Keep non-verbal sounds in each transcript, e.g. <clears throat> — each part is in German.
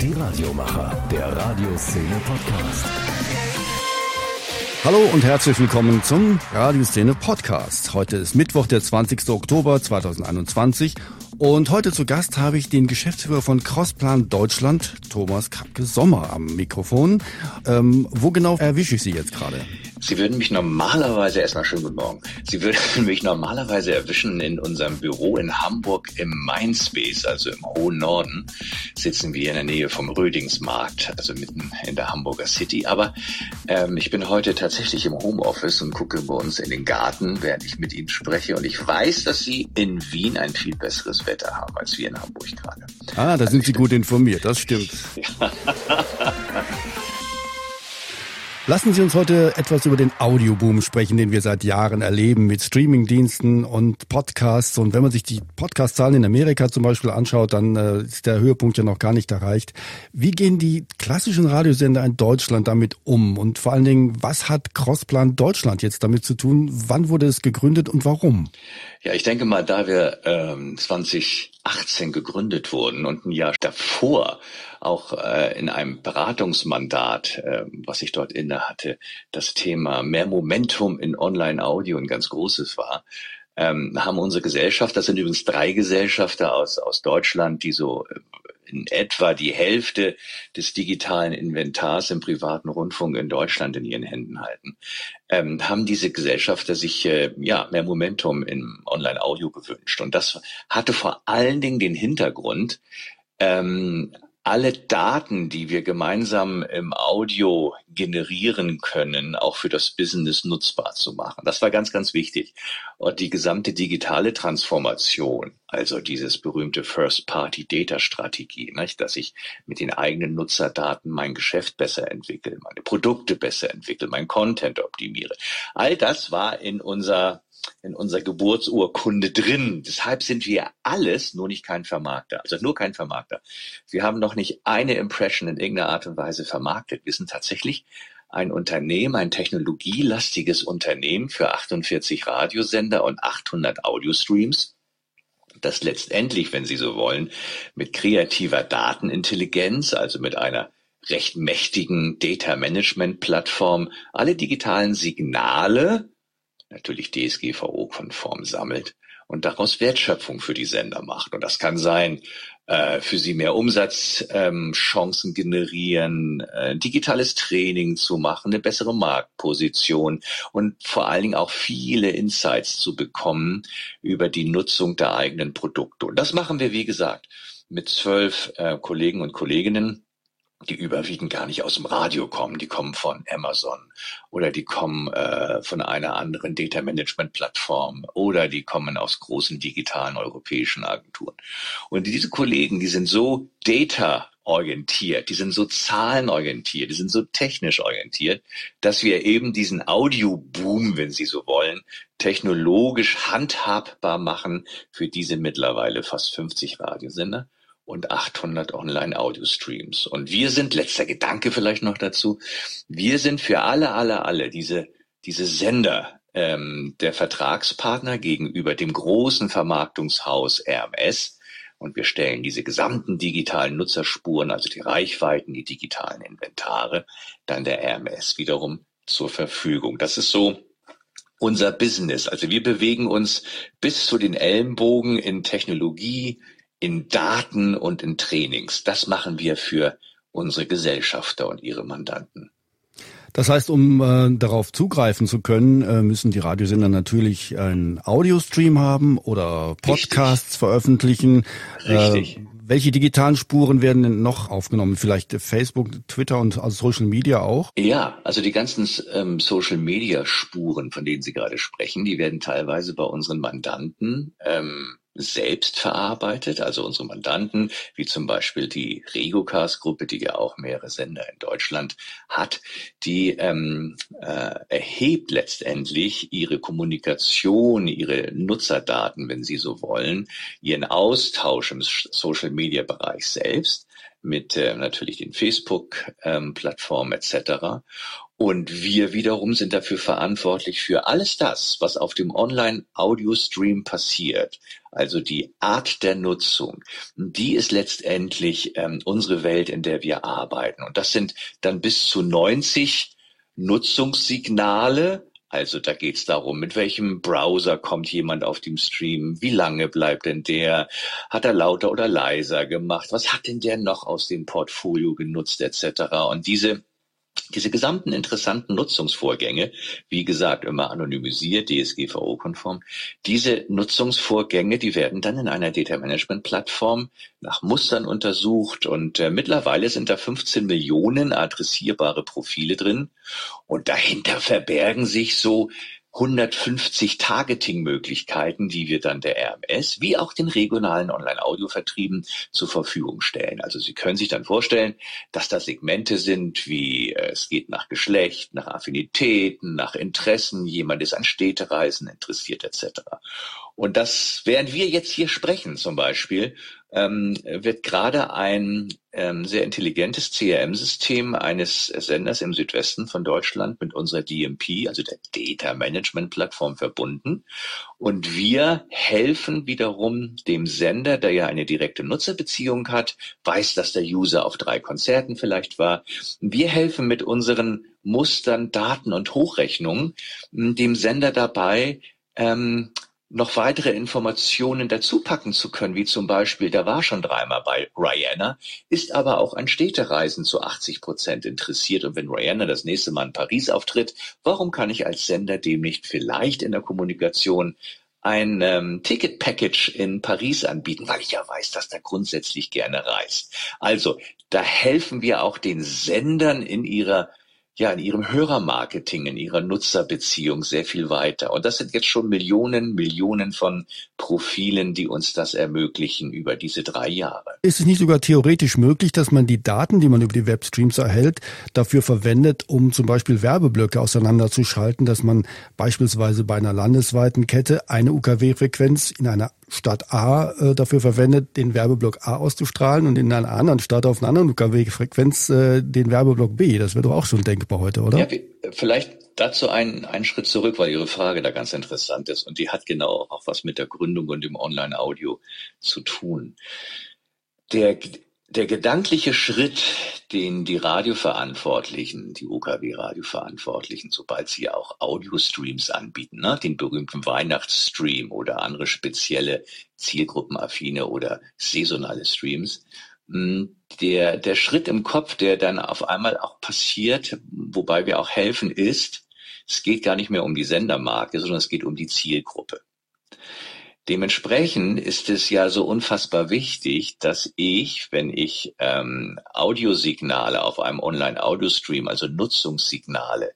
Die Radiomacher, der Radioszene Podcast. Hallo und herzlich willkommen zum Radioszene Podcast. Heute ist Mittwoch, der 20. Oktober 2021 und heute zu Gast habe ich den Geschäftsführer von Crossplan Deutschland, Thomas Krabke-Sommer am Mikrofon. Ähm, wo genau erwische ich Sie jetzt gerade? Sie würden mich normalerweise, erstmal schönen guten Morgen, Sie würden <laughs> mich normalerweise erwischen in unserem Büro in Hamburg im Mindspace, also im hohen Norden, sitzen wir in der Nähe vom Rödingsmarkt, also mitten in der Hamburger City. Aber ähm, ich bin heute tatsächlich im Homeoffice und gucke bei uns in den Garten, während ich mit Ihnen spreche. Und ich weiß, dass Sie in Wien ein viel besseres Wetter haben als wir in Hamburg gerade. Ah, da sind Sie gut informiert, das stimmt. Ja. <laughs> Lassen Sie uns heute etwas über den Audioboom sprechen, den wir seit Jahren erleben mit Streamingdiensten und Podcasts. Und wenn man sich die Podcast-Zahlen in Amerika zum Beispiel anschaut, dann äh, ist der Höhepunkt ja noch gar nicht erreicht. Wie gehen die klassischen Radiosender in Deutschland damit um? Und vor allen Dingen, was hat Crossplan Deutschland jetzt damit zu tun? Wann wurde es gegründet und warum? Ja, ich denke mal, da wir ähm, 2018 gegründet wurden und ein Jahr davor auch äh, in einem Beratungsmandat, äh, was ich dort inne hatte, das Thema mehr Momentum in Online-Audio ein ganz großes war, ähm, haben unsere Gesellschaft, das sind übrigens drei Gesellschafter aus, aus Deutschland, die so äh, in etwa die Hälfte des digitalen Inventars im privaten Rundfunk in Deutschland in ihren Händen halten, ähm, haben diese Gesellschafter sich äh, ja mehr Momentum im Online-Audio gewünscht. Und das hatte vor allen Dingen den Hintergrund, ähm, alle Daten, die wir gemeinsam im Audio generieren können, auch für das Business nutzbar zu machen. Das war ganz, ganz wichtig. Und die gesamte digitale Transformation, also dieses berühmte First-Party-Data-Strategie, dass ich mit den eigenen Nutzerdaten mein Geschäft besser entwickle, meine Produkte besser entwickle, mein Content optimiere. All das war in unser in unserer Geburtsurkunde drin. Deshalb sind wir alles, nur nicht kein Vermarkter. Also nur kein Vermarkter. Wir haben noch nicht eine Impression in irgendeiner Art und Weise vermarktet. Wir sind tatsächlich ein Unternehmen, ein technologielastiges Unternehmen für 48 Radiosender und 800 Audiostreams, das letztendlich, wenn Sie so wollen, mit kreativer Datenintelligenz, also mit einer recht mächtigen Data Management Plattform, alle digitalen Signale natürlich DSGVO-konform sammelt und daraus Wertschöpfung für die Sender macht. Und das kann sein, äh, für sie mehr Umsatzchancen ähm, generieren, äh, digitales Training zu machen, eine bessere Marktposition und vor allen Dingen auch viele Insights zu bekommen über die Nutzung der eigenen Produkte. Und das machen wir, wie gesagt, mit zwölf äh, Kollegen und Kolleginnen die überwiegend gar nicht aus dem Radio kommen, die kommen von Amazon oder die kommen äh, von einer anderen Data Management Plattform oder die kommen aus großen digitalen europäischen Agenturen. Und diese Kollegen, die sind so data orientiert, die sind so zahlenorientiert, die sind so technisch orientiert, dass wir eben diesen Audio-Boom, wenn Sie so wollen, technologisch handhabbar machen für diese mittlerweile fast 50 Radiosender und 800 Online-Audio-Streams. Und wir sind, letzter Gedanke vielleicht noch dazu, wir sind für alle, alle, alle diese, diese Sender ähm, der Vertragspartner gegenüber dem großen Vermarktungshaus RMS. Und wir stellen diese gesamten digitalen Nutzerspuren, also die Reichweiten, die digitalen Inventare, dann der RMS wiederum zur Verfügung. Das ist so unser Business. Also wir bewegen uns bis zu den Ellenbogen in Technologie, in Daten und in Trainings. Das machen wir für unsere Gesellschafter und ihre Mandanten. Das heißt, um äh, darauf zugreifen zu können, äh, müssen die Radiosender natürlich einen Audiostream haben oder Podcasts Richtig. veröffentlichen. Richtig. Äh, welche digitalen Spuren werden denn noch aufgenommen? Vielleicht Facebook, Twitter und also Social Media auch? Ja, also die ganzen ähm, Social Media Spuren, von denen Sie gerade sprechen, die werden teilweise bei unseren Mandanten ähm, selbst verarbeitet, also unsere Mandanten, wie zum Beispiel die Regocast-Gruppe, die ja auch mehrere Sender in Deutschland hat, die ähm, äh, erhebt letztendlich ihre Kommunikation, ihre Nutzerdaten, wenn Sie so wollen, ihren Austausch im Social-Media-Bereich selbst mit äh, natürlich den Facebook-Plattformen ähm, etc. Und wir wiederum sind dafür verantwortlich für alles das, was auf dem Online-Audio-Stream passiert. Also die Art der Nutzung, die ist letztendlich ähm, unsere Welt, in der wir arbeiten. Und das sind dann bis zu 90 Nutzungssignale, also da geht es darum, mit welchem Browser kommt jemand auf dem Stream, wie lange bleibt denn der, hat er lauter oder leiser gemacht, was hat denn der noch aus dem Portfolio genutzt etc. Und diese diese gesamten interessanten Nutzungsvorgänge, wie gesagt, immer anonymisiert, DSGVO-konform, diese Nutzungsvorgänge, die werden dann in einer Data Management Plattform nach Mustern untersucht und äh, mittlerweile sind da 15 Millionen adressierbare Profile drin und dahinter verbergen sich so 150 Targeting-Möglichkeiten, die wir dann der RMS wie auch den regionalen Online-Audio-Vertrieben zur Verfügung stellen. Also Sie können sich dann vorstellen, dass da Segmente sind wie äh, es geht nach Geschlecht, nach Affinitäten, nach Interessen, jemand ist an Städtereisen interessiert etc. Und das, während wir jetzt hier sprechen zum Beispiel, ähm, wird gerade ein ähm, sehr intelligentes CRM-System eines Senders im Südwesten von Deutschland mit unserer DMP, also der Data Management Plattform, verbunden. Und wir helfen wiederum dem Sender, der ja eine direkte Nutzerbeziehung hat, weiß, dass der User auf drei Konzerten vielleicht war. Wir helfen mit unseren Mustern, Daten und Hochrechnungen dem Sender dabei, ähm, noch weitere Informationen dazu packen zu können, wie zum Beispiel, der war schon dreimal bei Rihanna, ist aber auch an Städtereisen zu 80 Prozent interessiert. Und wenn Rihanna das nächste Mal in Paris auftritt, warum kann ich als Sender dem nicht vielleicht in der Kommunikation ein ähm, Ticket-Package in Paris anbieten, weil ich ja weiß, dass der grundsätzlich gerne reist. Also, da helfen wir auch den Sendern in ihrer ja in ihrem Hörermarketing, in ihrer Nutzerbeziehung sehr viel weiter. Und das sind jetzt schon Millionen, Millionen von Profilen, die uns das ermöglichen über diese drei Jahre. Ist es nicht sogar theoretisch möglich, dass man die Daten, die man über die Webstreams erhält, dafür verwendet, um zum Beispiel Werbeblöcke auseinanderzuschalten, dass man beispielsweise bei einer landesweiten Kette eine UKW-Frequenz in einer Stadt A äh, dafür verwendet, den Werbeblock A auszustrahlen und in einer anderen Stadt auf einer anderen UKW-Frequenz äh, den Werbeblock B. Das wäre doch auch schon denkbar heute, oder? Ja, vielleicht dazu einen, einen Schritt zurück, weil Ihre Frage da ganz interessant ist und die hat genau auch was mit der Gründung und dem Online-Audio zu tun. Der, der gedankliche Schritt, den die Radioverantwortlichen, die OKW-Radioverantwortlichen, sobald sie auch Audio-Streams anbieten, ne, den berühmten Weihnachtsstream oder andere spezielle zielgruppenaffine oder saisonale Streams, hm, der, der Schritt im Kopf, der dann auf einmal auch passiert, wobei wir auch helfen, ist, es geht gar nicht mehr um die Sendermarke, sondern es geht um die Zielgruppe. Dementsprechend ist es ja so unfassbar wichtig, dass ich, wenn ich ähm, Audiosignale auf einem Online-Audio-Stream, also Nutzungssignale,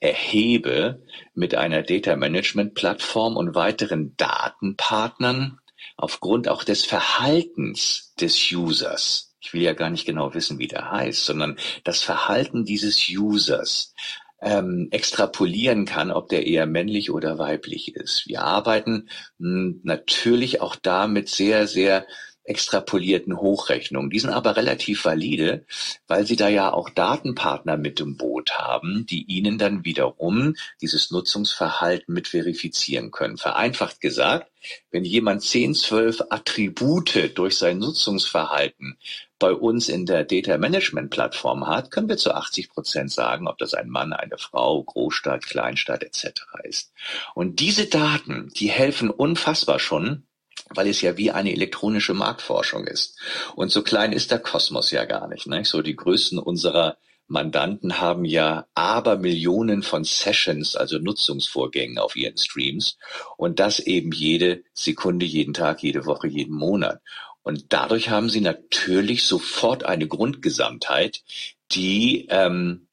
erhebe mit einer Data Management Plattform und weiteren Datenpartnern aufgrund auch des Verhaltens des Users. Ich will ja gar nicht genau wissen, wie der heißt, sondern das Verhalten dieses Users ähm, extrapolieren kann, ob der eher männlich oder weiblich ist. Wir arbeiten hm, natürlich auch da mit sehr, sehr extrapolierten Hochrechnungen. Die sind aber relativ valide, weil sie da ja auch Datenpartner mit im Boot haben, die ihnen dann wiederum dieses Nutzungsverhalten mit verifizieren können. Vereinfacht gesagt, wenn jemand 10, 12 Attribute durch sein Nutzungsverhalten bei uns in der Data Management Plattform hat, können wir zu 80 Prozent sagen, ob das ein Mann, eine Frau, Großstadt, Kleinstadt etc. ist. Und diese Daten, die helfen unfassbar schon, weil es ja wie eine elektronische Marktforschung ist. Und so klein ist der Kosmos ja gar nicht. Ne? So die größten unserer Mandanten haben ja aber Millionen von Sessions, also Nutzungsvorgängen auf ihren Streams und das eben jede Sekunde, jeden Tag, jede Woche, jeden Monat. Und dadurch haben sie natürlich sofort eine Grundgesamtheit, die ähm,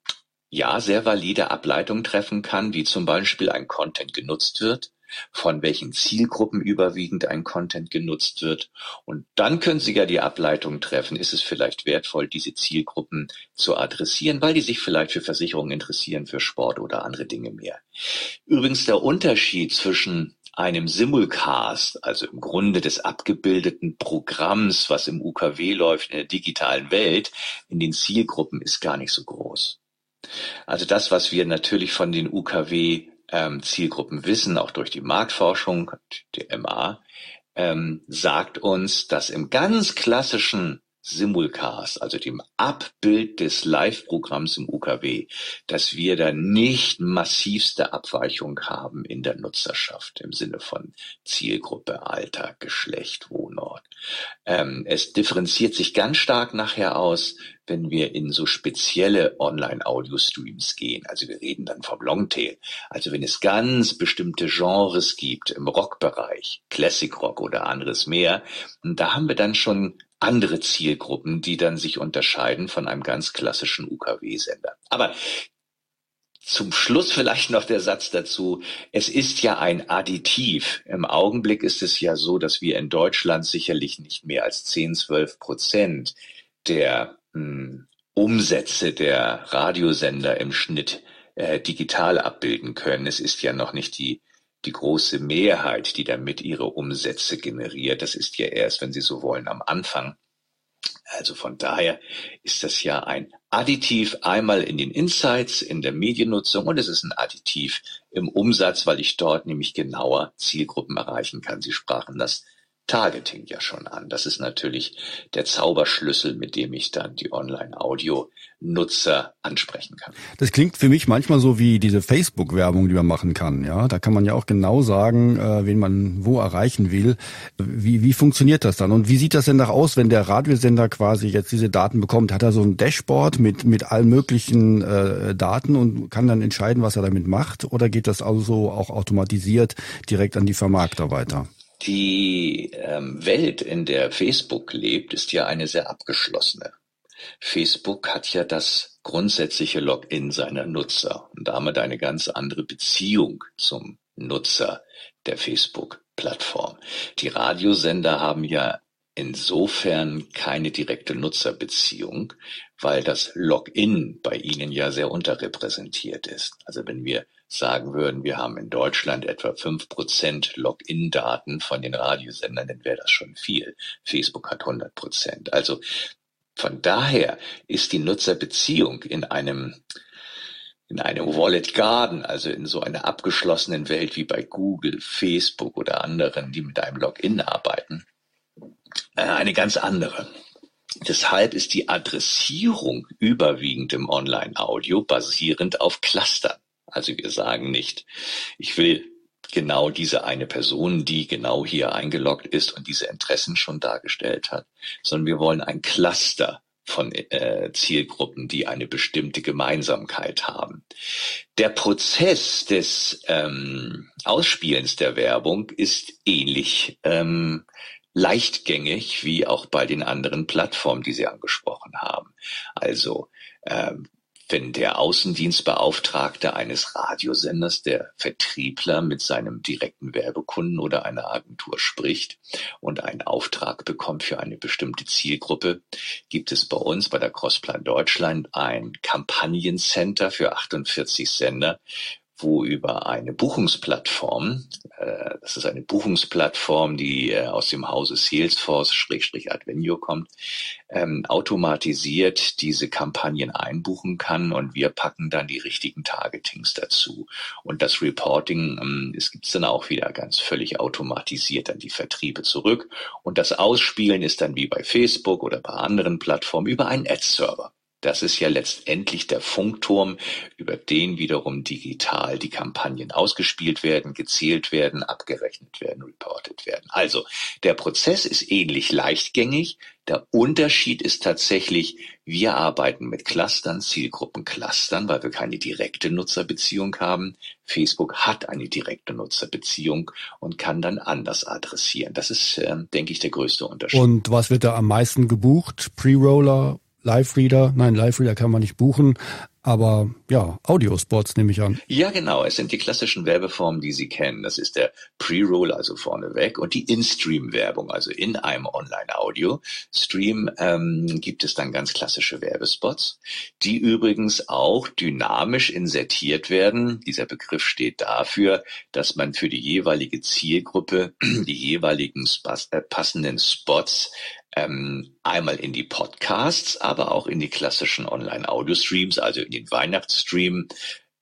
ja sehr valide Ableitungen treffen kann, wie zum Beispiel ein Content genutzt wird, von welchen Zielgruppen überwiegend ein Content genutzt wird. Und dann können Sie ja die Ableitung treffen, ist es vielleicht wertvoll, diese Zielgruppen zu adressieren, weil die sich vielleicht für Versicherungen interessieren, für Sport oder andere Dinge mehr. Übrigens der Unterschied zwischen einem Simulcast, also im Grunde des abgebildeten Programms, was im UKW läuft in der digitalen Welt, in den Zielgruppen ist gar nicht so groß. Also das, was wir natürlich von den UKW ähm, Zielgruppen wissen, auch durch die Marktforschung, die MA, ähm, sagt uns, dass im ganz klassischen Simulcast, also dem Abbild des Live-Programms im UKW, dass wir da nicht massivste Abweichung haben in der Nutzerschaft im Sinne von Zielgruppe, Alter, Geschlecht, Wohnort. Ähm, es differenziert sich ganz stark nachher aus, wenn wir in so spezielle Online-Audio-Streams gehen. Also wir reden dann vom Longtail. Also wenn es ganz bestimmte Genres gibt im Rockbereich, Classic Rock oder anderes mehr, da haben wir dann schon andere Zielgruppen, die dann sich unterscheiden von einem ganz klassischen UKW-Sender. Aber zum Schluss vielleicht noch der Satz dazu. Es ist ja ein Additiv. Im Augenblick ist es ja so, dass wir in Deutschland sicherlich nicht mehr als 10, 12 Prozent der Umsätze der Radiosender im Schnitt äh, digital abbilden können. Es ist ja noch nicht die die große Mehrheit, die damit ihre Umsätze generiert, das ist ja erst, wenn Sie so wollen, am Anfang. Also von daher ist das ja ein Additiv einmal in den Insights, in der Mediennutzung und es ist ein Additiv im Umsatz, weil ich dort nämlich genauer Zielgruppen erreichen kann. Sie sprachen das Targeting ja schon an. Das ist natürlich der Zauberschlüssel, mit dem ich dann die Online-Audio-Nutzer ansprechen kann. Das klingt für mich manchmal so wie diese Facebook-Werbung, die man machen kann. Ja, da kann man ja auch genau sagen, äh, wen man wo erreichen will. Wie, wie funktioniert das dann? Und wie sieht das denn nach aus, wenn der Radiosender quasi jetzt diese Daten bekommt? Hat er so ein Dashboard mit, mit allen möglichen äh, Daten und kann dann entscheiden, was er damit macht? Oder geht das also auch automatisiert direkt an die Vermarkter weiter? Die ähm, Welt, in der Facebook lebt, ist ja eine sehr abgeschlossene. Facebook hat ja das grundsätzliche Login seiner Nutzer und damit eine ganz andere Beziehung zum Nutzer der Facebook-Plattform. Die Radiosender haben ja insofern keine direkte Nutzerbeziehung, weil das Login bei ihnen ja sehr unterrepräsentiert ist. Also wenn wir sagen würden, wir haben in Deutschland etwa fünf Prozent Login-Daten von den Radiosendern, dann wäre das schon viel. Facebook hat 100 Prozent. Also von daher ist die Nutzerbeziehung in einem in einem Wallet Garden, also in so einer abgeschlossenen Welt wie bei Google, Facebook oder anderen, die mit einem Login arbeiten, äh, eine ganz andere. Deshalb ist die Adressierung überwiegend im Online-Audio basierend auf Clustern. Also wir sagen nicht, ich will genau diese eine Person, die genau hier eingeloggt ist und diese Interessen schon dargestellt hat, sondern wir wollen ein Cluster von äh, Zielgruppen, die eine bestimmte Gemeinsamkeit haben. Der Prozess des ähm, Ausspielens der Werbung ist ähnlich ähm, leichtgängig wie auch bei den anderen Plattformen, die Sie angesprochen haben. Also ähm, wenn der Außendienstbeauftragte eines Radiosenders, der Vertriebler mit seinem direkten Werbekunden oder einer Agentur spricht und einen Auftrag bekommt für eine bestimmte Zielgruppe, gibt es bei uns bei der Crossplan Deutschland ein Kampagnencenter für 48 Sender, wo über eine Buchungsplattform, äh, das ist eine Buchungsplattform, die äh, aus dem Hause Salesforce-Advenio kommt, ähm, automatisiert diese Kampagnen einbuchen kann und wir packen dann die richtigen Targetings dazu. Und das Reporting, ähm, es gibt's dann auch wieder ganz völlig automatisiert an die Vertriebe zurück. Und das Ausspielen ist dann wie bei Facebook oder bei anderen Plattformen über einen Ad-Server. Das ist ja letztendlich der Funkturm, über den wiederum digital die Kampagnen ausgespielt werden, gezählt werden, abgerechnet werden, reported werden. Also der Prozess ist ähnlich leichtgängig. Der Unterschied ist tatsächlich, wir arbeiten mit Clustern, Zielgruppenclustern, weil wir keine direkte Nutzerbeziehung haben. Facebook hat eine direkte Nutzerbeziehung und kann dann anders adressieren. Das ist, äh, denke ich, der größte Unterschied. Und was wird da am meisten gebucht? Pre-Roller Live-Reader, nein, Live-Reader kann man nicht buchen, aber ja, Audiospots nehme ich an. Ja, genau. Es sind die klassischen Werbeformen, die Sie kennen. Das ist der Pre-Roll, also vorneweg, und die In-Stream-Werbung, also in einem Online-Audio-Stream ähm, gibt es dann ganz klassische Werbespots, die übrigens auch dynamisch insertiert werden. Dieser Begriff steht dafür, dass man für die jeweilige Zielgruppe <clears throat> die jeweiligen äh, passenden Spots ähm, einmal in die Podcasts, aber auch in die klassischen Online-Audio-Streams, also eben den Weihnachtsstream,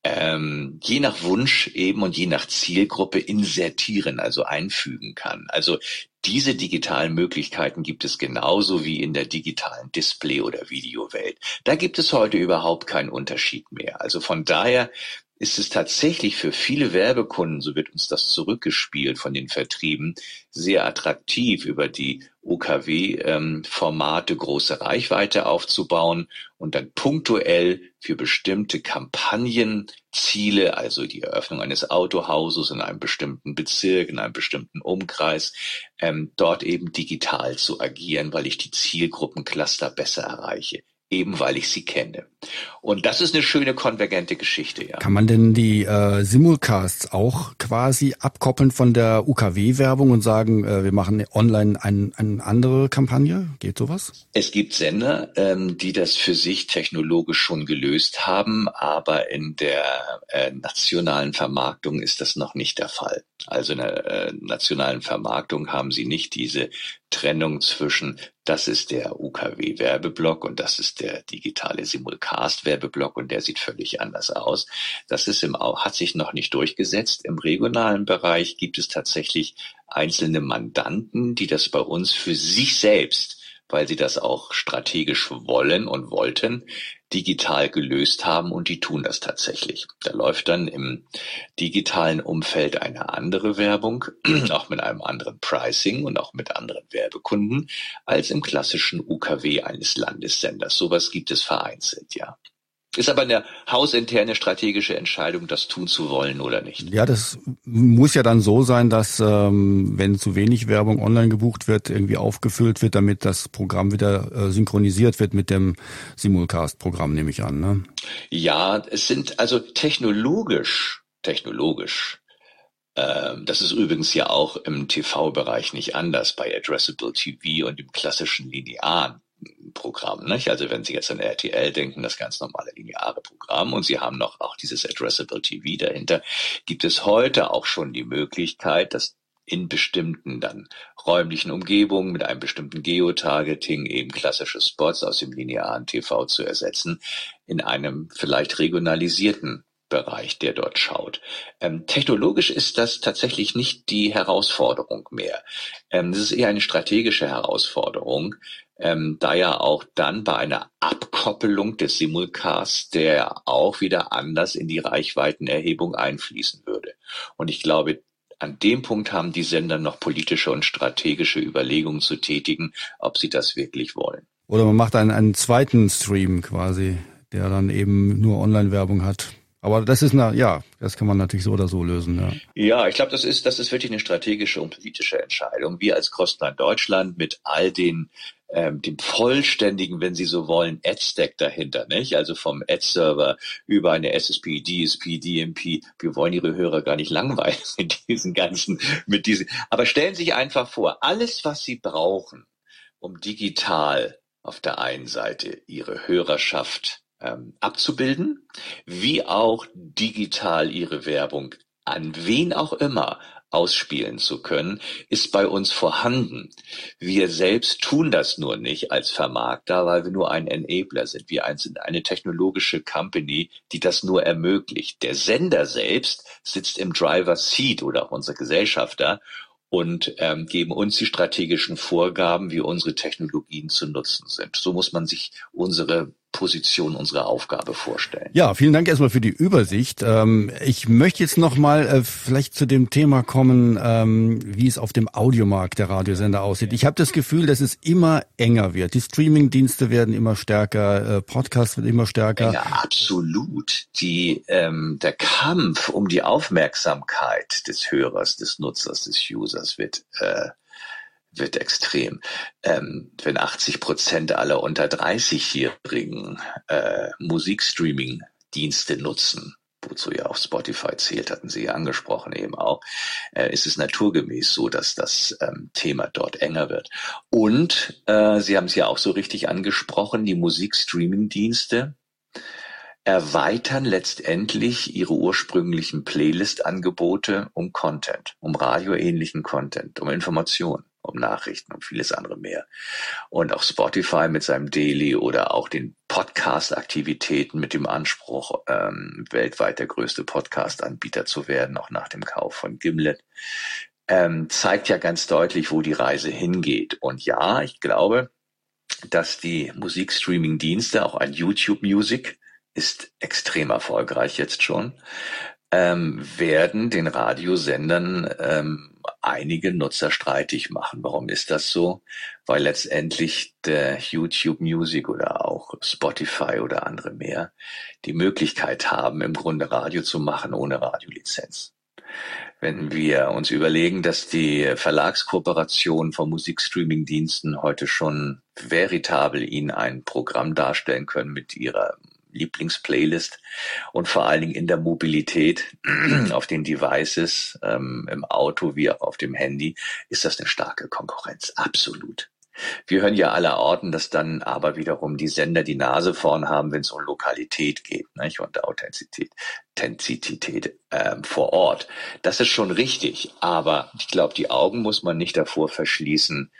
ähm, je nach Wunsch eben und je nach Zielgruppe insertieren, also einfügen kann. Also diese digitalen Möglichkeiten gibt es genauso wie in der digitalen Display- oder Videowelt. Da gibt es heute überhaupt keinen Unterschied mehr. Also von daher ist es tatsächlich für viele Werbekunden, so wird uns das zurückgespielt von den Vertrieben, sehr attraktiv, über die UKW-Formate ähm, große Reichweite aufzubauen und dann punktuell für bestimmte Kampagnenziele, also die Eröffnung eines Autohauses in einem bestimmten Bezirk, in einem bestimmten Umkreis, ähm, dort eben digital zu agieren, weil ich die Zielgruppencluster besser erreiche eben weil ich sie kenne. Und das ist eine schöne konvergente Geschichte, ja. Kann man denn die äh, Simulcasts auch quasi abkoppeln von der UKW-Werbung und sagen, äh, wir machen online eine ein andere Kampagne? Geht sowas? Es gibt Sender, ähm, die das für sich technologisch schon gelöst haben, aber in der äh, nationalen Vermarktung ist das noch nicht der Fall. Also in der äh, nationalen Vermarktung haben sie nicht diese Trennung zwischen, das ist der UKW-Werbeblock und das ist der digitale Simulcast-Werbeblock und der sieht völlig anders aus. Das ist im, hat sich noch nicht durchgesetzt. Im regionalen Bereich gibt es tatsächlich einzelne Mandanten, die das bei uns für sich selbst weil sie das auch strategisch wollen und wollten, digital gelöst haben und die tun das tatsächlich. Da läuft dann im digitalen Umfeld eine andere Werbung, <clears throat> auch mit einem anderen Pricing und auch mit anderen Werbekunden als im klassischen UKW eines Landessenders. Sowas gibt es vereinzelt, ja. Ist aber eine hausinterne strategische Entscheidung, das tun zu wollen oder nicht. Ja, das muss ja dann so sein, dass ähm, wenn zu wenig Werbung online gebucht wird, irgendwie aufgefüllt wird, damit das Programm wieder äh, synchronisiert wird mit dem Simulcast-Programm, nehme ich an. Ne? Ja, es sind also technologisch, technologisch ähm, das ist übrigens ja auch im TV-Bereich nicht anders bei Addressable TV und im klassischen linearen Programm. Nicht? Also wenn Sie jetzt an RTL denken, das ganz normale lineare Programm und Sie haben noch auch dieses Addressable TV dahinter, gibt es heute auch schon die Möglichkeit, dass in bestimmten dann räumlichen Umgebungen mit einem bestimmten Geotargeting eben klassische Spots aus dem linearen TV zu ersetzen in einem vielleicht regionalisierten Bereich, der dort schaut. Ähm, technologisch ist das tatsächlich nicht die Herausforderung mehr. Ähm, das ist eher eine strategische Herausforderung, ähm, da ja auch dann bei einer Abkoppelung des Simulcasts der auch wieder anders in die Reichweitenerhebung einfließen würde. Und ich glaube, an dem Punkt haben die Sender noch politische und strategische Überlegungen zu tätigen, ob sie das wirklich wollen. Oder man macht einen, einen zweiten Stream quasi, der dann eben nur Online-Werbung hat. Aber das ist eine, ja, das kann man natürlich so oder so lösen. Ja, ja ich glaube, das ist, das ist wirklich eine strategische und politische Entscheidung. Wir als Kostland Deutschland mit all den ähm, dem vollständigen, wenn Sie so wollen, Ad-Stack dahinter, nicht? Also vom Ad-Server über eine SSP, DSP, DMP. Wir wollen Ihre Hörer gar nicht langweilen <laughs> mit diesen ganzen, mit diesen. Aber stellen Sie sich einfach vor, alles, was Sie brauchen, um digital auf der einen Seite Ihre Hörerschaft ähm, abzubilden, wie auch digital ihre Werbung an wen auch immer ausspielen zu können, ist bei uns vorhanden. Wir selbst tun das nur nicht als Vermarkter, weil wir nur ein Enabler sind. Wir sind eine technologische Company, die das nur ermöglicht. Der Sender selbst sitzt im Driver Seat oder auch unser Gesellschafter und ähm, geben uns die strategischen Vorgaben, wie unsere Technologien zu nutzen sind. So muss man sich unsere Position unserer Aufgabe vorstellen. Ja, vielen Dank erstmal für die Übersicht. Ähm, ich möchte jetzt nochmal äh, vielleicht zu dem Thema kommen, ähm, wie es auf dem Audiomarkt der Radiosender aussieht. Ich habe das Gefühl, dass es immer enger wird. Die Streamingdienste werden immer stärker, äh, Podcast wird immer stärker. Ja, absolut. Die, ähm, der Kampf um die Aufmerksamkeit des Hörers, des Nutzers, des Users wird äh, wird extrem. Ähm, wenn 80 Prozent aller unter 30-Jährigen äh, Musikstreaming-Dienste nutzen, wozu ja auch Spotify zählt, hatten Sie ja angesprochen eben auch, äh, ist es naturgemäß so, dass das ähm, Thema dort enger wird. Und äh, Sie haben es ja auch so richtig angesprochen, die Musikstreaming-Dienste erweitern letztendlich ihre ursprünglichen Playlist-Angebote um Content, um radioähnlichen Content, um Informationen um Nachrichten und vieles andere mehr. Und auch Spotify mit seinem Daily oder auch den Podcast-Aktivitäten mit dem Anspruch, ähm, weltweit der größte Podcast-Anbieter zu werden, auch nach dem Kauf von Gimlet, ähm, zeigt ja ganz deutlich, wo die Reise hingeht. Und ja, ich glaube, dass die Musikstreaming-Dienste, auch ein YouTube Music, ist extrem erfolgreich jetzt schon, ähm, werden den Radiosendern ähm, einige Nutzer streitig machen. Warum ist das so? Weil letztendlich der YouTube Music oder auch Spotify oder andere mehr die Möglichkeit haben, im Grunde Radio zu machen ohne Radiolizenz. Wenn wir uns überlegen, dass die Verlagskooperation von Musikstreaming-Diensten heute schon veritabel ihnen ein Programm darstellen können mit ihrer Lieblingsplaylist und vor allen Dingen in der Mobilität <clears throat> auf den Devices, ähm, im Auto wie auch auf dem Handy, ist das eine starke Konkurrenz. Absolut. Wir hören ja aller Orten, dass dann aber wiederum die Sender die Nase vorn haben, wenn es um Lokalität geht nicht? und Authentizität, Authentizität ähm, vor Ort. Das ist schon richtig, aber ich glaube, die Augen muss man nicht davor verschließen,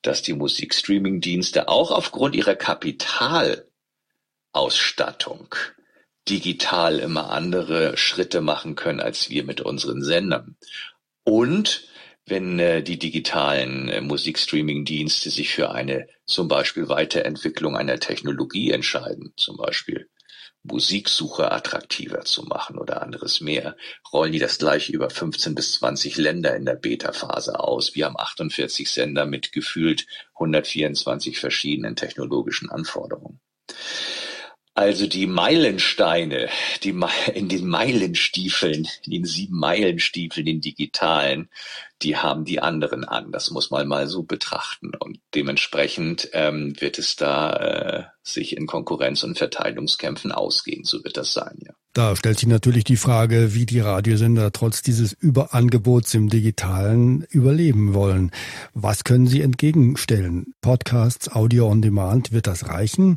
dass die Musikstreaming-Dienste auch aufgrund ihrer Kapital Ausstattung digital immer andere Schritte machen können als wir mit unseren Sendern. Und wenn äh, die digitalen äh, Musikstreaming-Dienste sich für eine zum Beispiel Weiterentwicklung einer Technologie entscheiden, zum Beispiel Musiksuche attraktiver zu machen oder anderes mehr, rollen die das gleich über 15 bis 20 Länder in der Beta-Phase aus. Wir haben 48 Sender mit gefühlt 124 verschiedenen technologischen Anforderungen. Also die Meilensteine, die <laughs> in den Meilenstiefeln, in den sieben Meilenstiefeln, den digitalen, die haben die anderen an. Das muss man mal so betrachten. Und dementsprechend ähm, wird es da äh, sich in Konkurrenz- und Verteilungskämpfen ausgehen. So wird das sein, ja. Da stellt sich natürlich die Frage, wie die Radiosender trotz dieses Überangebots im Digitalen überleben wollen. Was können sie entgegenstellen? Podcasts, Audio on Demand, wird das reichen?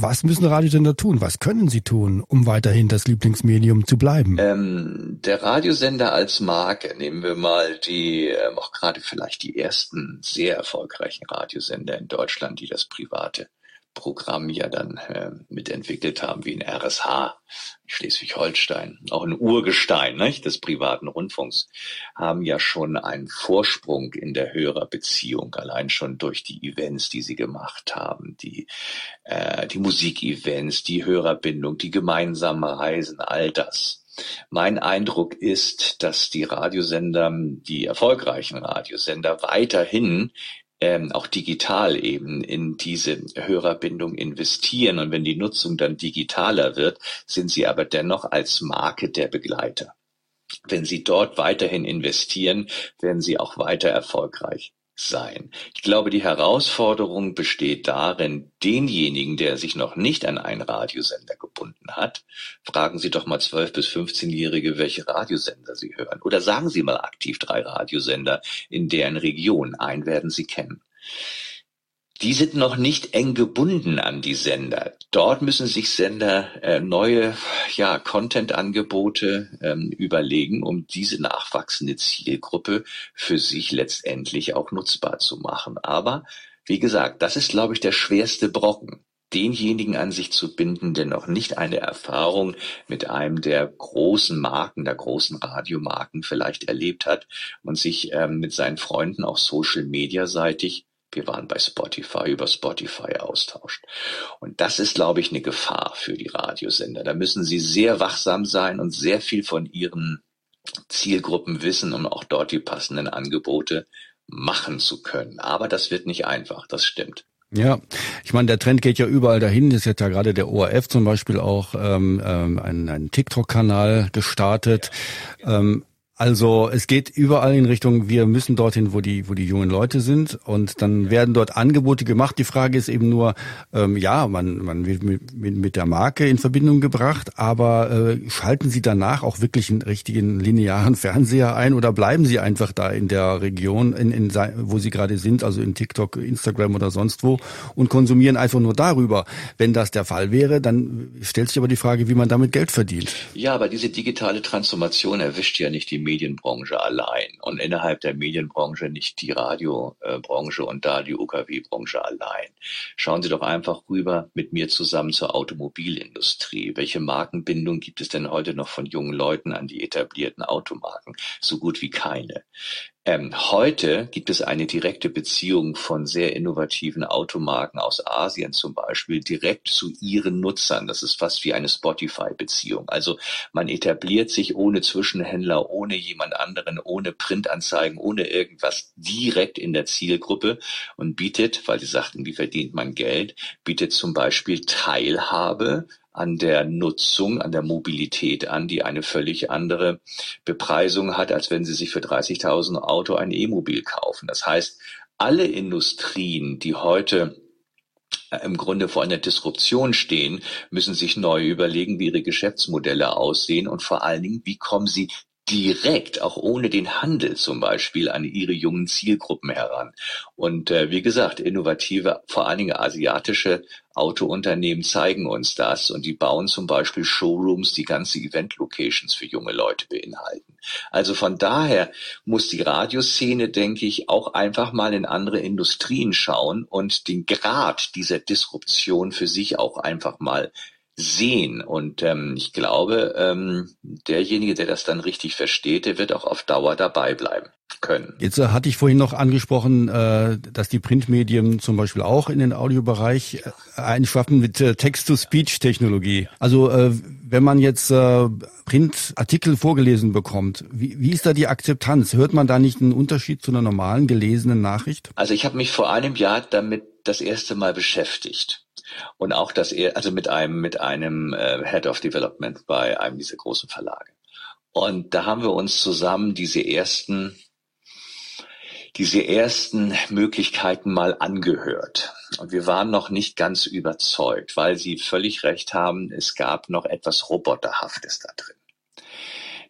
Was müssen Radiosender tun? Was können sie tun, um weiterhin das Lieblingsmedium zu bleiben? Ähm, der Radiosender als Marke, nehmen wir mal die, ähm, auch gerade vielleicht die ersten sehr erfolgreichen Radiosender in Deutschland, die das private Programm ja dann äh, mitentwickelt haben, wie in RSH, Schleswig-Holstein, auch ein Urgestein nicht, des privaten Rundfunks, haben ja schon einen Vorsprung in der Hörerbeziehung, allein schon durch die Events, die sie gemacht haben, die, äh, die Musikevents, die Hörerbindung, die gemeinsamen Reisen, all das. Mein Eindruck ist, dass die Radiosender, die erfolgreichen Radiosender weiterhin ähm, auch digital eben in diese Hörerbindung investieren. Und wenn die Nutzung dann digitaler wird, sind sie aber dennoch als Marke der Begleiter. Wenn Sie dort weiterhin investieren, werden Sie auch weiter erfolgreich sein. Ich glaube, die Herausforderung besteht darin, denjenigen, der sich noch nicht an einen Radiosender gebunden hat, fragen Sie doch mal 12- bis 15-Jährige, welche Radiosender sie hören. Oder sagen Sie mal aktiv drei Radiosender in deren Region. Einen werden Sie kennen. Die sind noch nicht eng gebunden an die Sender. Dort müssen sich Sender äh, neue ja, Content-Angebote ähm, überlegen, um diese nachwachsende Zielgruppe für sich letztendlich auch nutzbar zu machen. Aber wie gesagt, das ist, glaube ich, der schwerste Brocken denjenigen an sich zu binden, der noch nicht eine Erfahrung mit einem der großen Marken, der großen Radiomarken vielleicht erlebt hat und sich ähm, mit seinen Freunden auch Social Media seitig wir waren bei Spotify über Spotify austauscht. Und das ist, glaube ich, eine Gefahr für die Radiosender. Da müssen sie sehr wachsam sein und sehr viel von ihren Zielgruppen wissen, um auch dort die passenden Angebote machen zu können. Aber das wird nicht einfach, das stimmt. Ja, ich meine, der Trend geht ja überall dahin. Ist jetzt ja gerade der ORF zum Beispiel auch ähm, ähm, einen, einen TikTok-Kanal gestartet. Ja. Ähm, also es geht überall in Richtung, wir müssen dorthin, wo die, wo die jungen Leute sind und dann werden dort Angebote gemacht. Die Frage ist eben nur, ähm, ja, man, man wird mit, mit, mit der Marke in Verbindung gebracht, aber äh, schalten Sie danach auch wirklich einen richtigen linearen <laughs> Fernseher ein oder bleiben Sie einfach da in der Region, in, in, wo Sie gerade sind, also in TikTok, Instagram oder sonst wo und konsumieren einfach nur darüber? Wenn das der Fall wäre, dann stellt sich aber die Frage, wie man damit Geld verdient. Ja, aber diese digitale Transformation erwischt ja nicht die Medienbranche allein und innerhalb der Medienbranche nicht die Radiobranche und da die UKW-Branche allein. Schauen Sie doch einfach rüber mit mir zusammen zur Automobilindustrie. Welche Markenbindung gibt es denn heute noch von jungen Leuten an die etablierten Automarken? So gut wie keine. Ähm, heute gibt es eine direkte Beziehung von sehr innovativen Automarken aus Asien zum Beispiel direkt zu ihren Nutzern. Das ist fast wie eine Spotify-Beziehung. Also man etabliert sich ohne Zwischenhändler, ohne jemand anderen, ohne Printanzeigen, ohne irgendwas direkt in der Zielgruppe und bietet, weil Sie sagten, wie verdient man Geld, bietet zum Beispiel Teilhabe an der Nutzung, an der Mobilität an, die eine völlig andere Bepreisung hat, als wenn Sie sich für 30.000 Auto ein E-Mobil kaufen. Das heißt, alle Industrien, die heute äh, im Grunde vor einer Disruption stehen, müssen sich neu überlegen, wie ihre Geschäftsmodelle aussehen und vor allen Dingen, wie kommen sie direkt, auch ohne den Handel zum Beispiel, an ihre jungen Zielgruppen heran. Und äh, wie gesagt, innovative, vor allen Dingen asiatische Autounternehmen zeigen uns das und die bauen zum Beispiel Showrooms, die ganze Event-Locations für junge Leute beinhalten. Also von daher muss die Radioszene, denke ich, auch einfach mal in andere Industrien schauen und den Grad dieser Disruption für sich auch einfach mal sehen. Und ähm, ich glaube, ähm, derjenige, der das dann richtig versteht, der wird auch auf Dauer dabei bleiben können. Jetzt äh, hatte ich vorhin noch angesprochen, äh, dass die Printmedien zum Beispiel auch in den Audiobereich äh, einschaffen mit äh, Text-to-Speech-Technologie. Also äh, wenn man jetzt äh, Printartikel vorgelesen bekommt, wie, wie ist da die Akzeptanz? Hört man da nicht einen Unterschied zu einer normalen gelesenen Nachricht? Also ich habe mich vor einem Jahr damit das erste Mal beschäftigt. Und auch, dass er, also mit einem, mit einem äh, Head of Development bei einem dieser großen Verlage. Und da haben wir uns zusammen diese ersten, diese ersten Möglichkeiten mal angehört. Und wir waren noch nicht ganz überzeugt, weil Sie völlig recht haben, es gab noch etwas Roboterhaftes da drin.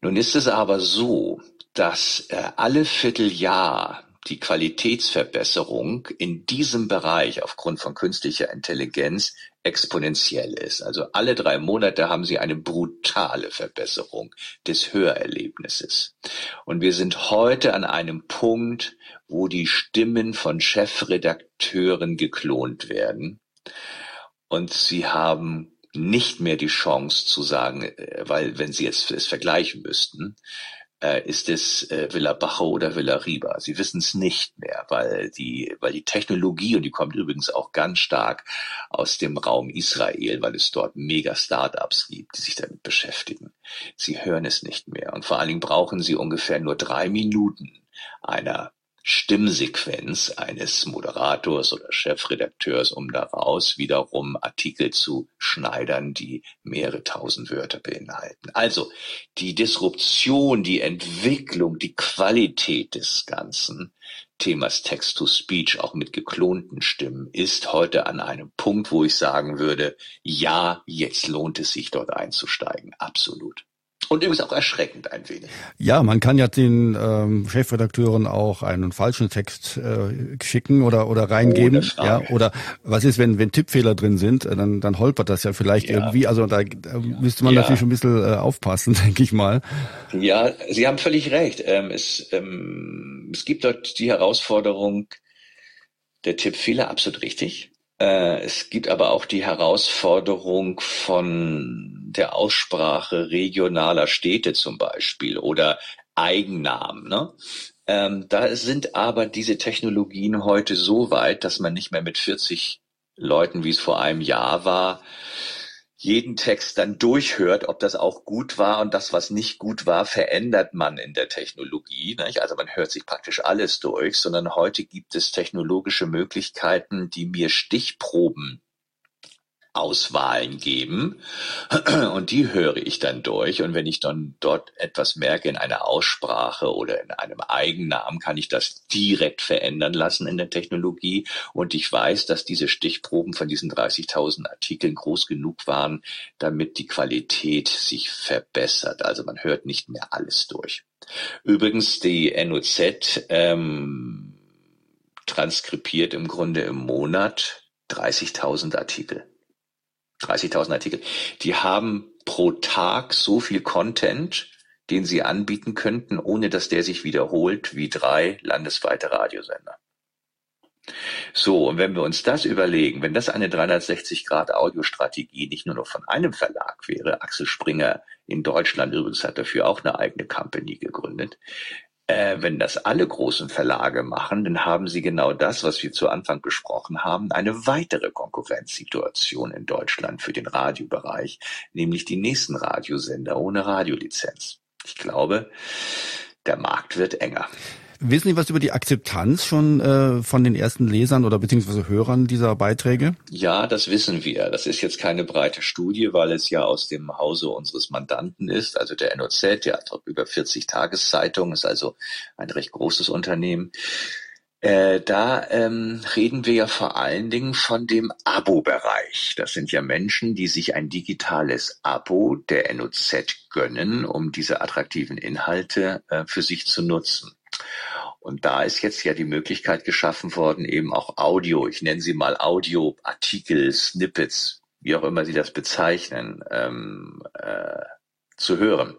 Nun ist es aber so, dass äh, alle Vierteljahr die Qualitätsverbesserung in diesem Bereich aufgrund von künstlicher Intelligenz exponentiell ist. Also alle drei Monate haben sie eine brutale Verbesserung des Hörerlebnisses. Und wir sind heute an einem Punkt, wo die Stimmen von Chefredakteuren geklont werden. Und sie haben nicht mehr die Chance zu sagen, äh, weil wenn sie jetzt es vergleichen müssten, ist es äh, Villa Bajo oder Villa Riba. Sie wissen es nicht mehr, weil die, weil die Technologie, und die kommt übrigens auch ganz stark aus dem Raum Israel, weil es dort mega Startups gibt, die sich damit beschäftigen. Sie hören es nicht mehr. Und vor allen Dingen brauchen sie ungefähr nur drei Minuten einer Stimmsequenz eines Moderators oder Chefredakteurs, um daraus wiederum Artikel zu schneidern, die mehrere tausend Wörter beinhalten. Also die Disruption, die Entwicklung, die Qualität des Ganzen Themas Text-to-Speech auch mit geklonten Stimmen ist heute an einem Punkt, wo ich sagen würde, ja, jetzt lohnt es sich dort einzusteigen. Absolut. Und übrigens auch erschreckend ein wenig. Ja, man kann ja den ähm, Chefredakteuren auch einen falschen Text äh, schicken oder oder reingeben. Ja, oder was ist, wenn wenn Tippfehler drin sind, äh, dann dann holpert das ja vielleicht ja. irgendwie. Also da, da müsste man ja. natürlich ein bisschen äh, aufpassen, <laughs> denke ich mal. Ja, Sie haben völlig recht. Ähm, es, ähm, es gibt dort die Herausforderung der Tippfehler, absolut richtig. Äh, es gibt aber auch die Herausforderung von der Aussprache regionaler Städte zum Beispiel oder Eigennamen. Ne? Ähm, da sind aber diese Technologien heute so weit, dass man nicht mehr mit 40 Leuten, wie es vor einem Jahr war, jeden Text dann durchhört, ob das auch gut war und das, was nicht gut war, verändert man in der Technologie. Nicht? Also man hört sich praktisch alles durch, sondern heute gibt es technologische Möglichkeiten, die mir Stichproben Auswahlen geben <clears throat> und die höre ich dann durch und wenn ich dann dort etwas merke in einer Aussprache oder in einem Eigennamen, kann ich das direkt verändern lassen in der Technologie und ich weiß, dass diese Stichproben von diesen 30.000 Artikeln groß genug waren, damit die Qualität sich verbessert. Also man hört nicht mehr alles durch. Übrigens, die NOZ ähm, transkribiert im Grunde im Monat 30.000 Artikel. 30.000 Artikel. Die haben pro Tag so viel Content den sie anbieten könnten, ohne dass der sich wiederholt wie drei landesweite Radiosender. So, und wenn wir uns das überlegen, wenn das eine 360-Grad-Audiostrategie nicht nur noch von einem Verlag wäre, Axel Springer in Deutschland übrigens hat dafür auch eine eigene Company gegründet, äh, wenn das alle großen Verlage machen, dann haben sie genau das, was wir zu Anfang besprochen haben, eine weitere Konkurrenzsituation in Deutschland für den Radiobereich, nämlich die nächsten Radiosender ohne Radiolizenz. Ich glaube, der Markt wird enger. Wissen Sie was über die Akzeptanz schon äh, von den ersten Lesern oder beziehungsweise Hörern dieser Beiträge? Ja, das wissen wir. Das ist jetzt keine breite Studie, weil es ja aus dem Hause unseres Mandanten ist, also der NOZ, der hat über 40 Tageszeitungen, ist also ein recht großes Unternehmen. Äh, da ähm, reden wir ja vor allen Dingen von dem Abo-Bereich. Das sind ja Menschen, die sich ein digitales Abo der NOZ gönnen, um diese attraktiven Inhalte äh, für sich zu nutzen. Und da ist jetzt ja die Möglichkeit geschaffen worden, eben auch Audio, ich nenne sie mal Audioartikel, Snippets, wie auch immer Sie das bezeichnen, ähm, äh, zu hören.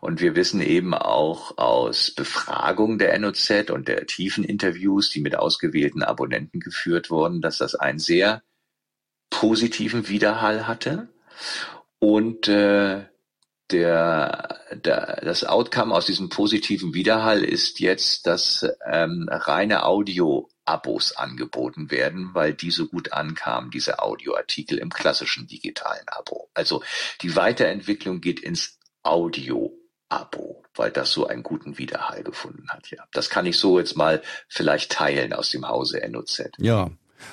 Und wir wissen eben auch aus Befragungen der NOZ und der tiefen Interviews, die mit ausgewählten Abonnenten geführt wurden, dass das einen sehr positiven Widerhall hatte und äh, der, der, das Outcome aus diesem positiven Widerhall ist jetzt, dass ähm, reine Audio-Abos angeboten werden, weil die so gut ankamen, diese Audioartikel im klassischen digitalen Abo. Also die Weiterentwicklung geht ins Audio-Abo, weil das so einen guten Widerhall gefunden hat. Ja, das kann ich so jetzt mal vielleicht teilen aus dem Hause NOZ. Ja,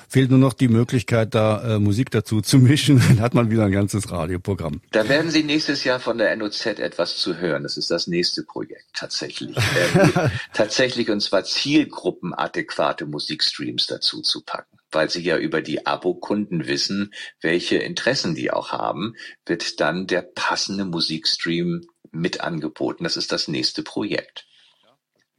Fehlt nur noch die Möglichkeit, da äh, Musik dazu zu mischen, <laughs> dann hat man wieder ein ganzes Radioprogramm. Da werden Sie nächstes Jahr von der NOZ etwas zu hören. Das ist das nächste Projekt tatsächlich. <laughs> äh, tatsächlich und zwar zielgruppenadäquate Musikstreams dazu zu packen. Weil Sie ja über die Abo-Kunden wissen, welche Interessen die auch haben, wird dann der passende Musikstream mit angeboten. Das ist das nächste Projekt.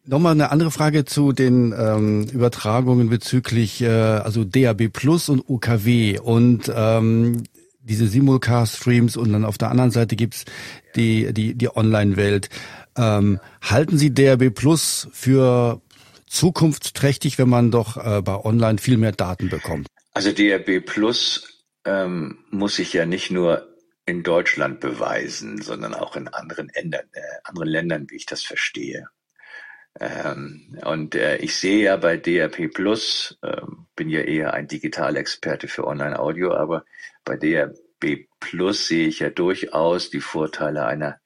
Nochmal eine andere Frage zu den ähm, Übertragungen bezüglich äh, also DAB Plus und UKW und ähm, diese Simulcast-Streams und dann auf der anderen Seite gibt's die, die, die Online-Welt. Ähm, halten Sie DAB Plus für zukunftsträchtig, wenn man doch äh, bei Online viel mehr Daten bekommt? Also DAB Plus ähm, muss sich ja nicht nur in Deutschland beweisen, sondern auch in anderen, Ländern, äh, anderen Ländern, wie ich das verstehe. Ähm, und äh, ich sehe ja bei DRP Plus, äh, bin ja eher ein Digitalexperte für Online-Audio, aber bei DRP Plus sehe ich ja durchaus die Vorteile einer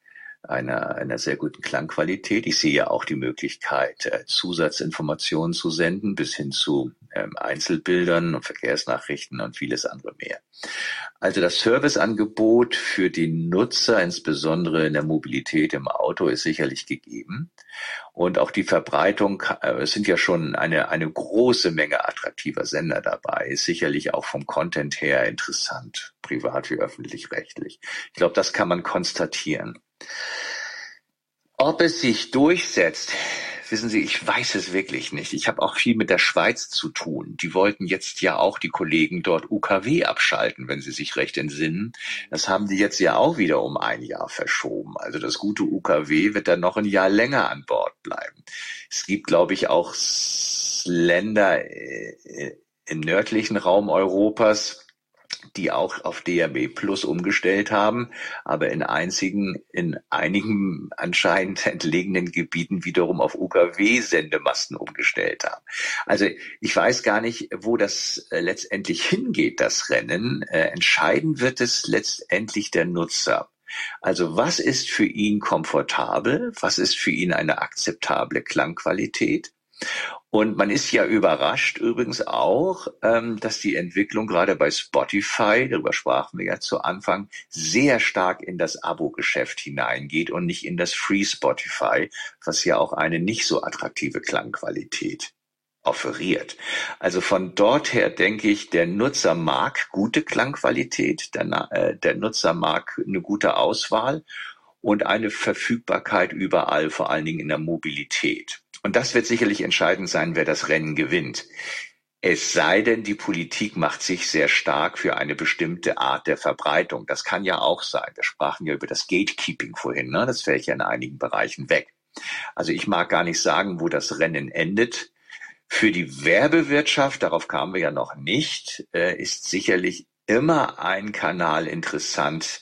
einer, einer sehr guten Klangqualität. Ich sehe ja auch die Möglichkeit, äh, Zusatzinformationen zu senden, bis hin zu Einzelbildern und Verkehrsnachrichten und vieles andere mehr. Also das Serviceangebot für die Nutzer, insbesondere in der Mobilität im Auto, ist sicherlich gegeben. Und auch die Verbreitung, äh, es sind ja schon eine, eine große Menge attraktiver Sender dabei, ist sicherlich auch vom Content her interessant, privat wie öffentlich-rechtlich. Ich glaube, das kann man konstatieren. Ob es sich durchsetzt, wissen Sie, ich weiß es wirklich nicht. Ich habe auch viel mit der Schweiz zu tun. Die wollten jetzt ja auch die Kollegen dort UKW abschalten, wenn Sie sich recht entsinnen. Das haben die jetzt ja auch wieder um ein Jahr verschoben. Also das gute UKW wird dann noch ein Jahr länger an Bord bleiben. Es gibt, glaube ich, auch Länder äh, im nördlichen Raum Europas, die auch auf DAB Plus umgestellt haben, aber in einzigen, in einigen anscheinend <laughs> entlegenen Gebieten wiederum auf UKW-Sendemasten umgestellt haben. Also ich weiß gar nicht, wo das äh, letztendlich hingeht, das Rennen. Äh, entscheiden wird es letztendlich der Nutzer. Also was ist für ihn komfortabel? Was ist für ihn eine akzeptable Klangqualität? Und man ist ja überrascht übrigens auch, ähm, dass die Entwicklung gerade bei Spotify, darüber sprachen wir ja zu Anfang, sehr stark in das Abo-Geschäft hineingeht und nicht in das Free Spotify, was ja auch eine nicht so attraktive Klangqualität offeriert. Also von dort her denke ich, der Nutzer mag gute Klangqualität, der, äh, der Nutzer mag eine gute Auswahl und eine Verfügbarkeit überall, vor allen Dingen in der Mobilität. Und das wird sicherlich entscheidend sein, wer das Rennen gewinnt. Es sei denn, die Politik macht sich sehr stark für eine bestimmte Art der Verbreitung. Das kann ja auch sein. Wir sprachen ja über das Gatekeeping vorhin. Ne? Das fällt ja in einigen Bereichen weg. Also ich mag gar nicht sagen, wo das Rennen endet. Für die Werbewirtschaft, darauf kamen wir ja noch nicht, äh, ist sicherlich immer ein Kanal interessant,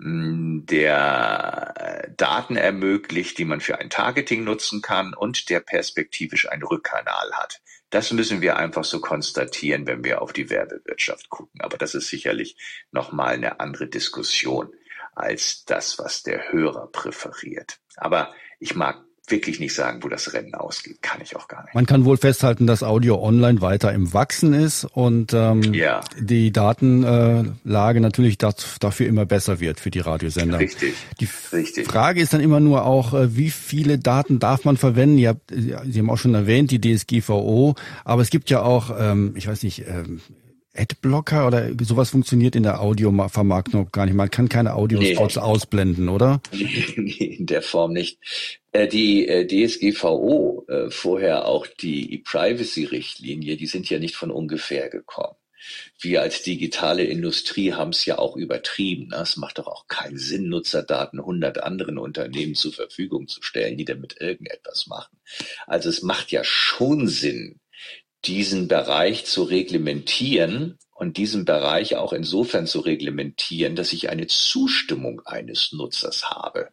der äh, Daten ermöglicht, die man für ein Targeting nutzen kann und der perspektivisch einen Rückkanal hat. Das müssen wir einfach so konstatieren, wenn wir auf die Werbewirtschaft gucken. Aber das ist sicherlich nochmal eine andere Diskussion als das, was der Hörer präferiert. Aber ich mag wirklich nicht sagen, wo das Rennen ausgeht. Kann ich auch gar nicht. Man kann wohl festhalten, dass Audio online weiter im Wachsen ist und ähm, ja. die Datenlage natürlich dafür immer besser wird für die Radiosender. Richtig. Die Richtig. Frage ist dann immer nur auch, äh, wie viele Daten darf man verwenden? Ihr habt, Sie haben auch schon erwähnt, die DSGVO, aber es gibt ja auch, ähm, ich weiß nicht, ähm, Adblocker oder sowas funktioniert in der Audiovermarktung gar nicht. Man kann keine Audiospots nee. ausblenden, oder? <laughs> Nee, in der Form nicht. Äh, die äh, DSGVO, äh, vorher auch die E-Privacy-Richtlinie, die sind ja nicht von ungefähr gekommen. Wir als digitale Industrie haben es ja auch übertrieben. Ne? Es macht doch auch keinen Sinn, Nutzerdaten 100 anderen Unternehmen zur Verfügung zu stellen, die damit irgendetwas machen. Also es macht ja schon Sinn, diesen Bereich zu reglementieren und diesen Bereich auch insofern zu reglementieren, dass ich eine Zustimmung eines Nutzers habe,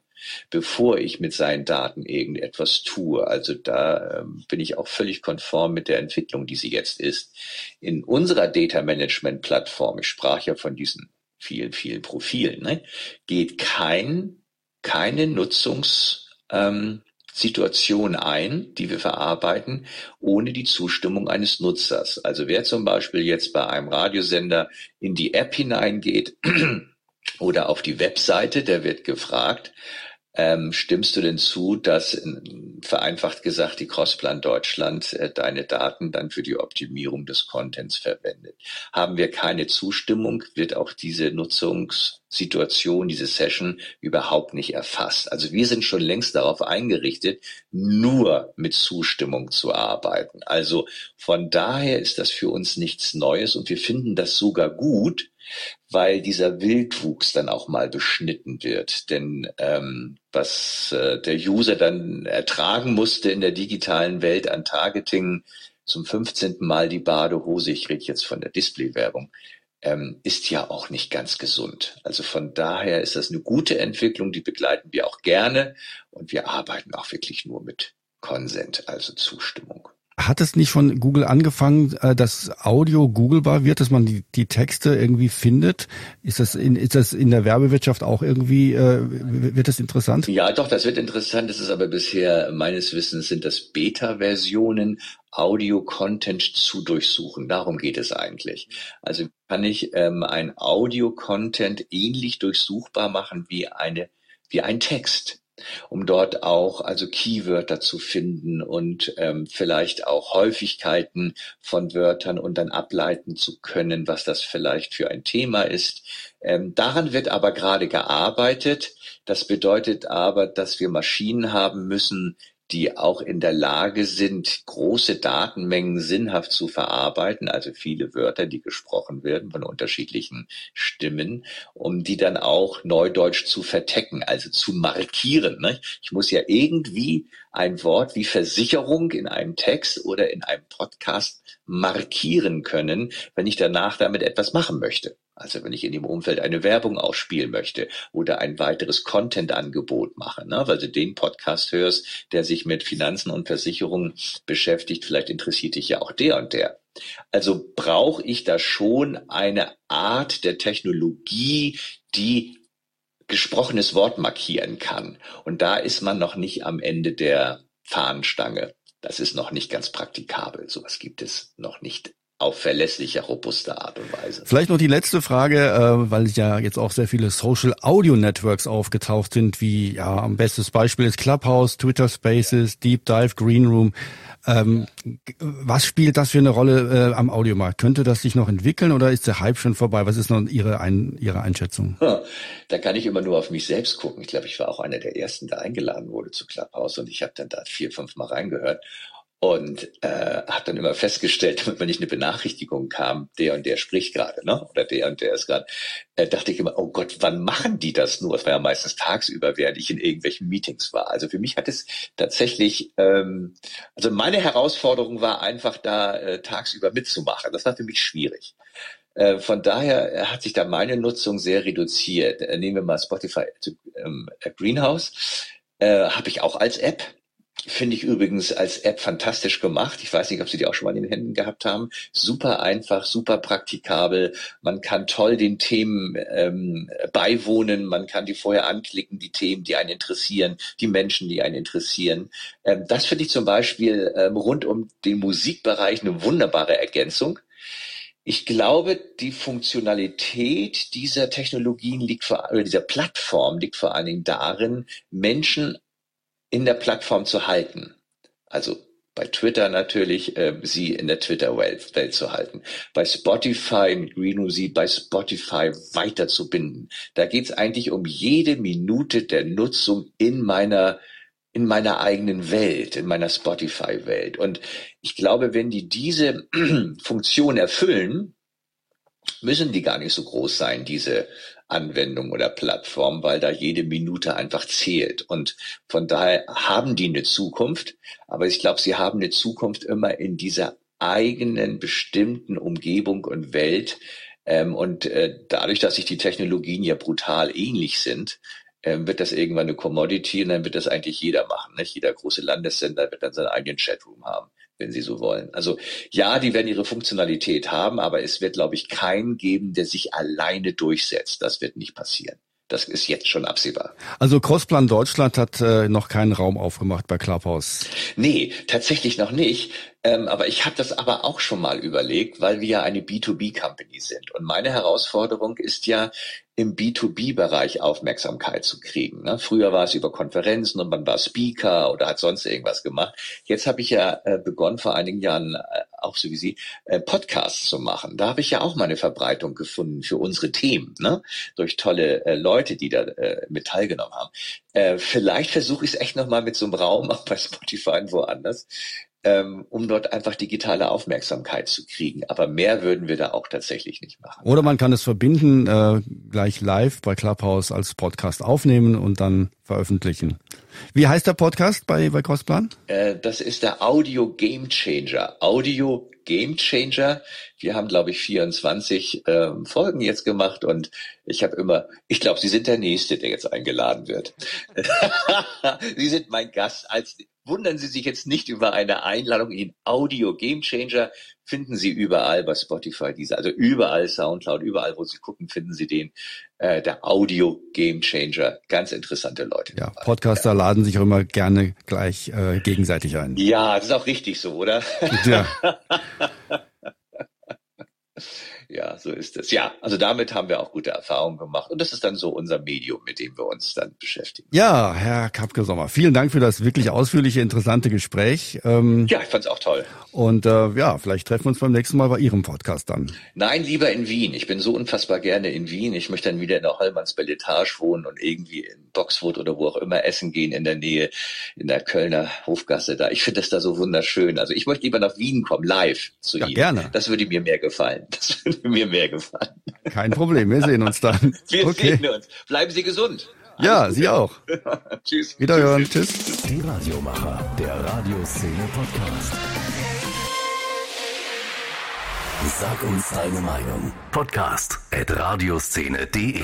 bevor ich mit seinen Daten irgendetwas tue. Also da ähm, bin ich auch völlig konform mit der Entwicklung, die sie jetzt ist. In unserer Data Management Plattform, ich sprach ja von diesen vielen, vielen Profilen, ne, geht kein, keine Nutzungs, ähm, Situation ein, die wir verarbeiten, ohne die Zustimmung eines Nutzers. Also wer zum Beispiel jetzt bei einem Radiosender in die App hineingeht <clears throat> oder auf die Webseite, der wird gefragt, ähm, stimmst du denn zu, dass in, vereinfacht gesagt die Crossplan Deutschland äh, deine Daten dann für die Optimierung des Contents verwendet? Haben wir keine Zustimmung, wird auch diese Nutzungssituation, diese Session überhaupt nicht erfasst. Also wir sind schon längst darauf eingerichtet, nur mit Zustimmung zu arbeiten. Also von daher ist das für uns nichts Neues und wir finden das sogar gut, weil dieser Wildwuchs dann auch mal beschnitten wird. Denn ähm, was äh, der User dann ertragen musste in der digitalen Welt an Targeting zum 15. Mal die Badehose, ich rede jetzt von der Display-Werbung, ähm, ist ja auch nicht ganz gesund. Also von daher ist das eine gute Entwicklung, die begleiten wir auch gerne und wir arbeiten auch wirklich nur mit Consent, also Zustimmung. Hat es nicht von Google angefangen, äh, dass Audio googlebar wird, dass man die, die Texte irgendwie findet? Ist das in, ist das in der Werbewirtschaft auch irgendwie, äh, wird das interessant? Ja, doch, das wird interessant. Das ist aber bisher, meines Wissens, sind das Beta-Versionen, Audio-Content zu durchsuchen. Darum geht es eigentlich. Also kann ich ähm, ein Audio-Content ähnlich durchsuchbar machen wie eine, wie ein Text um dort auch also Keywörter zu finden und ähm, vielleicht auch Häufigkeiten von Wörtern und dann ableiten zu können, was das vielleicht für ein Thema ist. Ähm, daran wird aber gerade gearbeitet. Das bedeutet aber, dass wir Maschinen haben müssen, die auch in der Lage sind, große Datenmengen sinnhaft zu verarbeiten, also viele Wörter, die gesprochen werden von unterschiedlichen Stimmen, um die dann auch neudeutsch zu vertecken, also zu markieren. Ne? Ich muss ja irgendwie ein Wort wie Versicherung in einem Text oder in einem Podcast markieren können, wenn ich danach damit etwas machen möchte. Also wenn ich in dem Umfeld eine Werbung ausspielen möchte oder ein weiteres Content-Angebot mache, ne? weil du den Podcast hörst, der sich mit Finanzen und Versicherungen beschäftigt, vielleicht interessiert dich ja auch der und der. Also brauche ich da schon eine Art der Technologie, die gesprochenes Wort markieren kann. Und da ist man noch nicht am Ende der Fahnenstange. Das ist noch nicht ganz praktikabel. Sowas gibt es noch nicht auf verlässliche, robuste Art und Weise. Vielleicht noch die letzte Frage, äh, weil ja jetzt auch sehr viele Social Audio Networks aufgetaucht sind, wie ja am bestes Beispiel ist Clubhouse, Twitter Spaces, Deep Dive, Green Room. Ähm, was spielt das für eine Rolle äh, am Audiomarkt? Könnte das sich noch entwickeln oder ist der Hype schon vorbei? Was ist noch Ihre, Ein Ihre Einschätzung? Da kann ich immer nur auf mich selbst gucken. Ich glaube, ich war auch einer der ersten, der eingeladen wurde zu Clubhouse und ich habe dann da vier, fünf Mal reingehört und äh, habe dann immer festgestellt, <laughs> wenn nicht eine Benachrichtigung kam, der und der spricht gerade, ne? oder der und der ist gerade, äh, dachte ich immer, oh Gott, wann machen die das nur? Es war ja meistens tagsüber, während ich in irgendwelchen Meetings war. Also für mich hat es tatsächlich, ähm, also meine Herausforderung war einfach da äh, tagsüber mitzumachen. Das war für mich schwierig. Äh, von daher hat sich da meine Nutzung sehr reduziert. Äh, nehmen wir mal Spotify ähm, Greenhouse. Äh, Habe ich auch als App. Finde ich übrigens als App fantastisch gemacht. Ich weiß nicht, ob Sie die auch schon mal in den Händen gehabt haben. Super einfach, super praktikabel. Man kann toll den Themen ähm, beiwohnen. Man kann die vorher anklicken, die Themen, die einen interessieren, die Menschen, die einen interessieren. Ähm, das finde ich zum Beispiel ähm, rund um den Musikbereich eine wunderbare Ergänzung. Ich glaube, die Funktionalität dieser Technologien liegt vor, oder dieser Plattform liegt vor allen Dingen darin, Menschen in der Plattform zu halten. Also bei Twitter natürlich, äh, sie in der Twitter-Welt Welt zu halten. Bei Spotify mit Greeno sie bei Spotify weiter zu binden. Da geht es eigentlich um jede Minute der Nutzung in meiner in meiner eigenen Welt, in meiner Spotify-Welt. Und ich glaube, wenn die diese <clears throat> Funktion erfüllen, müssen die gar nicht so groß sein, diese Anwendung oder Plattform, weil da jede Minute einfach zählt. Und von daher haben die eine Zukunft, aber ich glaube, sie haben eine Zukunft immer in dieser eigenen bestimmten Umgebung und Welt. Ähm, und äh, dadurch, dass sich die Technologien ja brutal ähnlich sind, ähm, wird das irgendwann eine Commodity und dann wird das eigentlich jeder machen. Nicht? Jeder große Landessender wird dann seinen eigenen Chatroom haben wenn Sie so wollen. Also ja, die werden ihre Funktionalität haben, aber es wird, glaube ich, keinen geben, der sich alleine durchsetzt. Das wird nicht passieren. Das ist jetzt schon absehbar. Also Crossplan Deutschland hat äh, noch keinen Raum aufgemacht bei Clubhouse. Nee, tatsächlich noch nicht. Ähm, aber ich habe das aber auch schon mal überlegt, weil wir ja eine B2B-Company sind. Und meine Herausforderung ist ja, im B2B-Bereich Aufmerksamkeit zu kriegen. Ne? Früher war es über Konferenzen und man war Speaker oder hat sonst irgendwas gemacht. Jetzt habe ich ja äh, begonnen, vor einigen Jahren, äh, auch so wie Sie, äh, Podcasts zu machen. Da habe ich ja auch meine Verbreitung gefunden für unsere Themen, ne? durch tolle äh, Leute, die da äh, mit teilgenommen haben. Äh, vielleicht versuche ich es echt nochmal mit so einem Raum, auch <laughs> bei Spotify und woanders, ähm, um dort einfach digitale Aufmerksamkeit zu kriegen. Aber mehr würden wir da auch tatsächlich nicht machen. Oder man kann es verbinden, äh, gleich live bei Clubhouse als Podcast aufnehmen und dann veröffentlichen. Wie heißt der Podcast bei, bei Crossplan? Äh, das ist der Audio Game Changer. Audio Game Changer. Wir haben, glaube ich, 24 ähm, Folgen jetzt gemacht und ich habe immer, ich glaube, Sie sind der Nächste, der jetzt eingeladen wird. <laughs> Sie sind mein Gast als Wundern Sie sich jetzt nicht über eine Einladung in Audio Game Changer. Finden Sie überall bei Spotify diese, also überall Soundcloud, überall, wo Sie gucken, finden Sie den. Äh, der Audio Game Changer. Ganz interessante Leute. Ja. Podcaster ja. laden sich auch immer gerne gleich äh, gegenseitig ein. Ja, das ist auch richtig so, oder? Ja. <laughs> Ja, so ist es. Ja, also damit haben wir auch gute Erfahrungen gemacht. Und das ist dann so unser Medium, mit dem wir uns dann beschäftigen. Ja, Herr Kapke-Sommer, vielen Dank für das wirklich ausführliche, interessante Gespräch. Ähm, ja, ich fand es auch toll. Und äh, ja, vielleicht treffen wir uns beim nächsten Mal bei Ihrem Podcast dann. Nein, lieber in Wien. Ich bin so unfassbar gerne in Wien. Ich möchte dann wieder in der Hollmanns Belletage wohnen und irgendwie in Boxwood oder wo auch immer essen gehen in der Nähe, in der Kölner Hofgasse da. Ich finde das da so wunderschön. Also ich möchte lieber nach Wien kommen, live zu ja, Ihnen. Gerne. Das würde mir mehr gefallen. Das würde <laughs> mir mehr gefallen. Kein Problem, wir sehen uns dann. <laughs> Wir okay. sehen uns. Bleiben Sie gesund. Alles ja, Gute. Sie auch. <laughs> Tschüss. Wiederhören. Tschüss. Tschüss. Die Radiomacher, der Radioszene Podcast. Sag uns deine Meinung. Podcast at radioszene.de